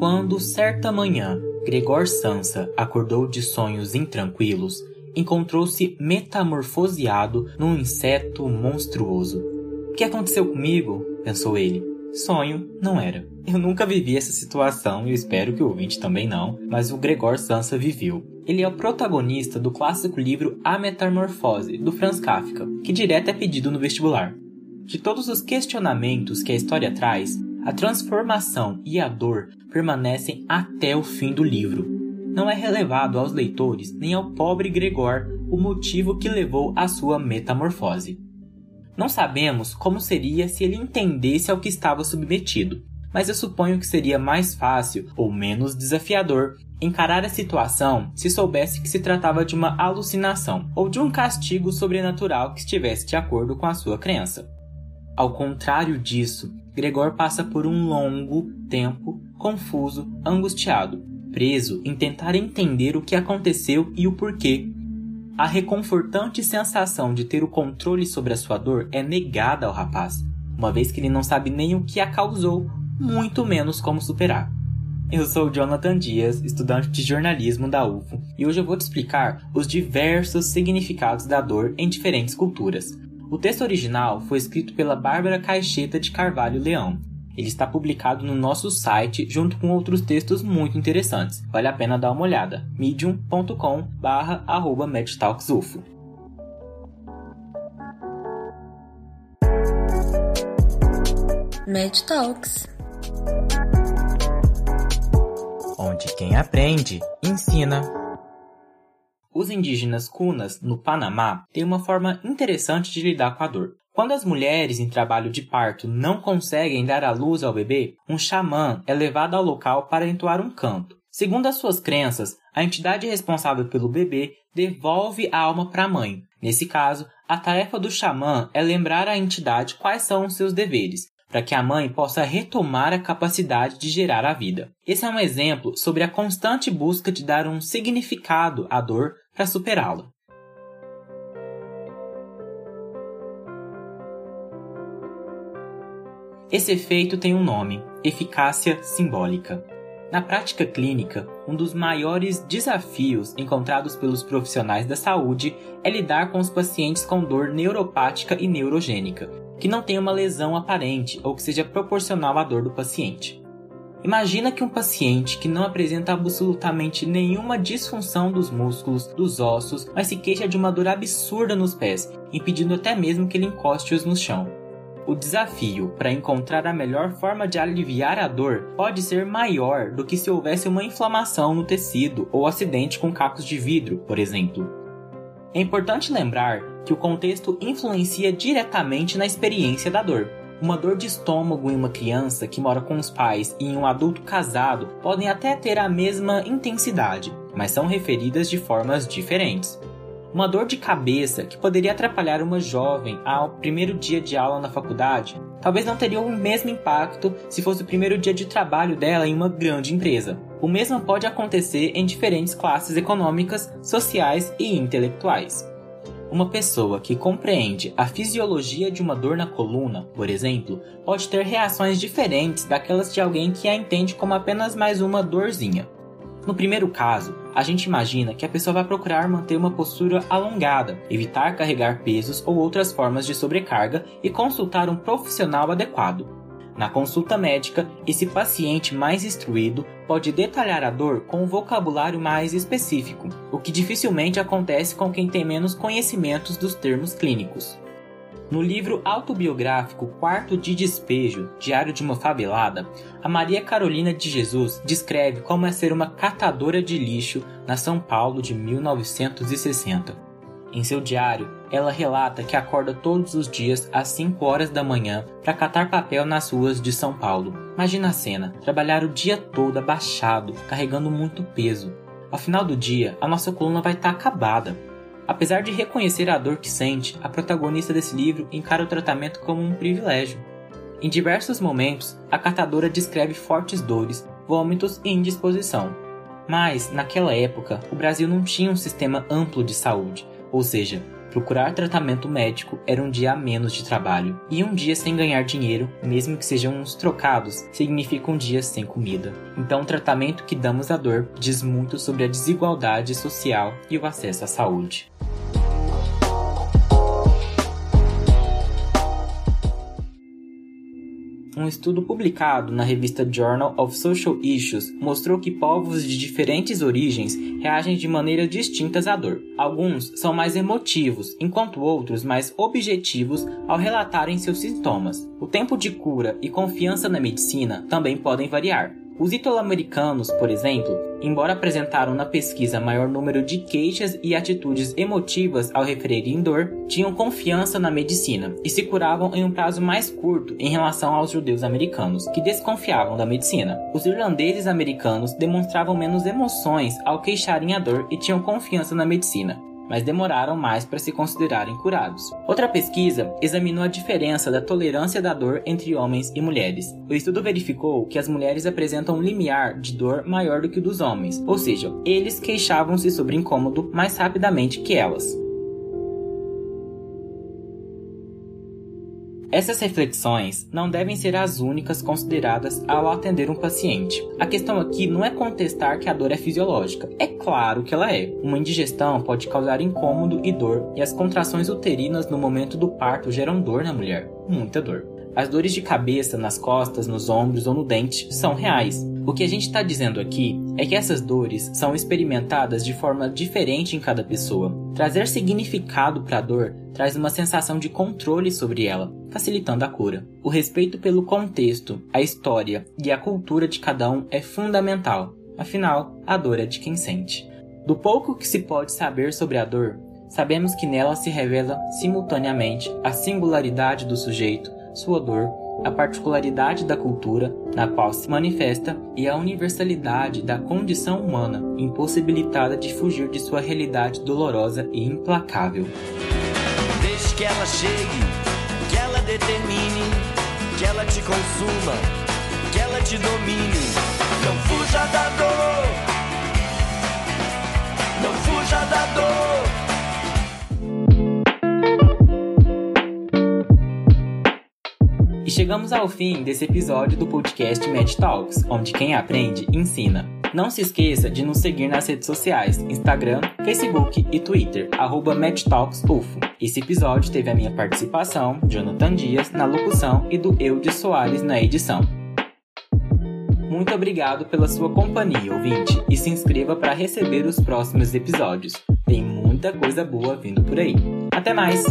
Quando, certa manhã, Gregor Sansa acordou de sonhos intranquilos, encontrou-se metamorfoseado num inseto monstruoso. O que aconteceu comigo? pensou ele. Sonho não era. Eu nunca vivi essa situação e espero que o ouvinte também não, mas o Gregor Sansa viveu. Ele é o protagonista do clássico livro A Metamorfose, do Franz Kafka, que direto é pedido no vestibular. De todos os questionamentos que a história traz, a transformação e a dor permanecem até o fim do livro. Não é relevado aos leitores nem ao pobre Gregor o motivo que levou à sua metamorfose. Não sabemos como seria se ele entendesse ao que estava submetido, mas eu suponho que seria mais fácil ou menos desafiador encarar a situação se soubesse que se tratava de uma alucinação ou de um castigo sobrenatural que estivesse de acordo com a sua crença. Ao contrário disso, Gregor passa por um longo tempo confuso, angustiado, preso em tentar entender o que aconteceu e o porquê. A reconfortante sensação de ter o controle sobre a sua dor é negada ao rapaz, uma vez que ele não sabe nem o que a causou, muito menos como superar. Eu sou Jonathan Dias, estudante de jornalismo da UFO, e hoje eu vou te explicar os diversos significados da dor em diferentes culturas, o texto original foi escrito pela Bárbara Caixeta de Carvalho Leão. Ele está publicado no nosso site junto com outros textos muito interessantes. Vale a pena dar uma olhada. medium.com barra arroba medtalksufo. MedTalks Onde quem aprende, ensina. Os indígenas cunas, no Panamá, têm uma forma interessante de lidar com a dor. Quando as mulheres em trabalho de parto não conseguem dar à luz ao bebê, um xamã é levado ao local para entoar um canto. Segundo as suas crenças, a entidade responsável pelo bebê devolve a alma para a mãe. Nesse caso, a tarefa do xamã é lembrar à entidade quais são os seus deveres, para que a mãe possa retomar a capacidade de gerar a vida. Esse é um exemplo sobre a constante busca de dar um significado à dor para superá-la. Esse efeito tem um nome: eficácia simbólica. Na prática clínica, um dos maiores desafios encontrados pelos profissionais da saúde é lidar com os pacientes com dor neuropática e neurogênica, que não tenha uma lesão aparente ou que seja proporcional à dor do paciente. Imagina que um paciente que não apresenta absolutamente nenhuma disfunção dos músculos, dos ossos, mas se queixa de uma dor absurda nos pés, impedindo até mesmo que ele encoste-os no chão. O desafio para encontrar a melhor forma de aliviar a dor pode ser maior do que se houvesse uma inflamação no tecido ou acidente com cacos de vidro, por exemplo. É importante lembrar que o contexto influencia diretamente na experiência da dor. Uma dor de estômago em uma criança que mora com os pais e em um adulto casado podem até ter a mesma intensidade, mas são referidas de formas diferentes. Uma dor de cabeça que poderia atrapalhar uma jovem ao primeiro dia de aula na faculdade talvez não teria o mesmo impacto se fosse o primeiro dia de trabalho dela em uma grande empresa. O mesmo pode acontecer em diferentes classes econômicas, sociais e intelectuais. Uma pessoa que compreende a fisiologia de uma dor na coluna, por exemplo, pode ter reações diferentes daquelas de alguém que a entende como apenas mais uma dorzinha. No primeiro caso, a gente imagina que a pessoa vai procurar manter uma postura alongada, evitar carregar pesos ou outras formas de sobrecarga e consultar um profissional adequado. Na consulta médica, esse paciente mais instruído pode detalhar a dor com um vocabulário mais específico, o que dificilmente acontece com quem tem menos conhecimentos dos termos clínicos. No livro autobiográfico Quarto de Despejo, Diário de uma Fabelada, a Maria Carolina de Jesus descreve como é ser uma catadora de lixo na São Paulo de 1960. Em seu diário, ela relata que acorda todos os dias às 5 horas da manhã para catar papel nas ruas de São Paulo. Imagina a cena: trabalhar o dia todo abaixado, carregando muito peso. Ao final do dia, a nossa coluna vai estar tá acabada, Apesar de reconhecer a dor que sente, a protagonista desse livro encara o tratamento como um privilégio. Em diversos momentos, a catadora descreve fortes dores, vômitos e indisposição. Mas, naquela época, o Brasil não tinha um sistema amplo de saúde, ou seja, procurar tratamento médico era um dia a menos de trabalho. E um dia sem ganhar dinheiro, mesmo que sejam uns trocados, significa um dia sem comida. Então, o tratamento que damos à dor diz muito sobre a desigualdade social e o acesso à saúde. Um estudo publicado na revista Journal of Social Issues mostrou que povos de diferentes origens reagem de maneiras distintas à dor. Alguns são mais emotivos, enquanto outros mais objetivos ao relatarem seus sintomas. O tempo de cura e confiança na medicina também podem variar. Os italo-americanos, por exemplo, embora apresentaram na pesquisa maior número de queixas e atitudes emotivas ao referirem dor, tinham confiança na medicina e se curavam em um prazo mais curto em relação aos judeus americanos, que desconfiavam da medicina. Os irlandeses americanos demonstravam menos emoções ao queixarem a dor e tinham confiança na medicina mas demoraram mais para se considerarem curados. Outra pesquisa examinou a diferença da tolerância da dor entre homens e mulheres. O estudo verificou que as mulheres apresentam um limiar de dor maior do que o dos homens, ou seja, eles queixavam-se sobre incômodo mais rapidamente que elas. Essas reflexões não devem ser as únicas consideradas ao atender um paciente. A questão aqui não é contestar que a dor é fisiológica. É claro que ela é. Uma indigestão pode causar incômodo e dor, e as contrações uterinas no momento do parto geram dor na mulher, muita dor. As dores de cabeça, nas costas, nos ombros ou no dente são reais. O que a gente está dizendo aqui é que essas dores são experimentadas de forma diferente em cada pessoa. Trazer significado para a dor traz uma sensação de controle sobre ela, facilitando a cura. O respeito pelo contexto, a história e a cultura de cada um é fundamental. Afinal, a dor é de quem sente. Do pouco que se pode saber sobre a dor, sabemos que nela se revela simultaneamente a singularidade do sujeito, sua dor, a particularidade da cultura na qual se manifesta e a universalidade da condição humana, impossibilitada de fugir de sua realidade dolorosa e implacável. Deixe que ela chegue, que ela determine, que ela te consuma, que ela te domine. Não fuja da dor, não fuja da dor. Chegamos ao fim desse episódio do podcast Med Talks, onde quem aprende ensina. Não se esqueça de nos seguir nas redes sociais, Instagram, Facebook e Twitter, arroba. Esse episódio teve a minha participação, Jonathan Dias, na locução e do Eudes Soares na edição. Muito obrigado pela sua companhia, ouvinte, e se inscreva para receber os próximos episódios. Tem muita coisa boa vindo por aí. Até mais!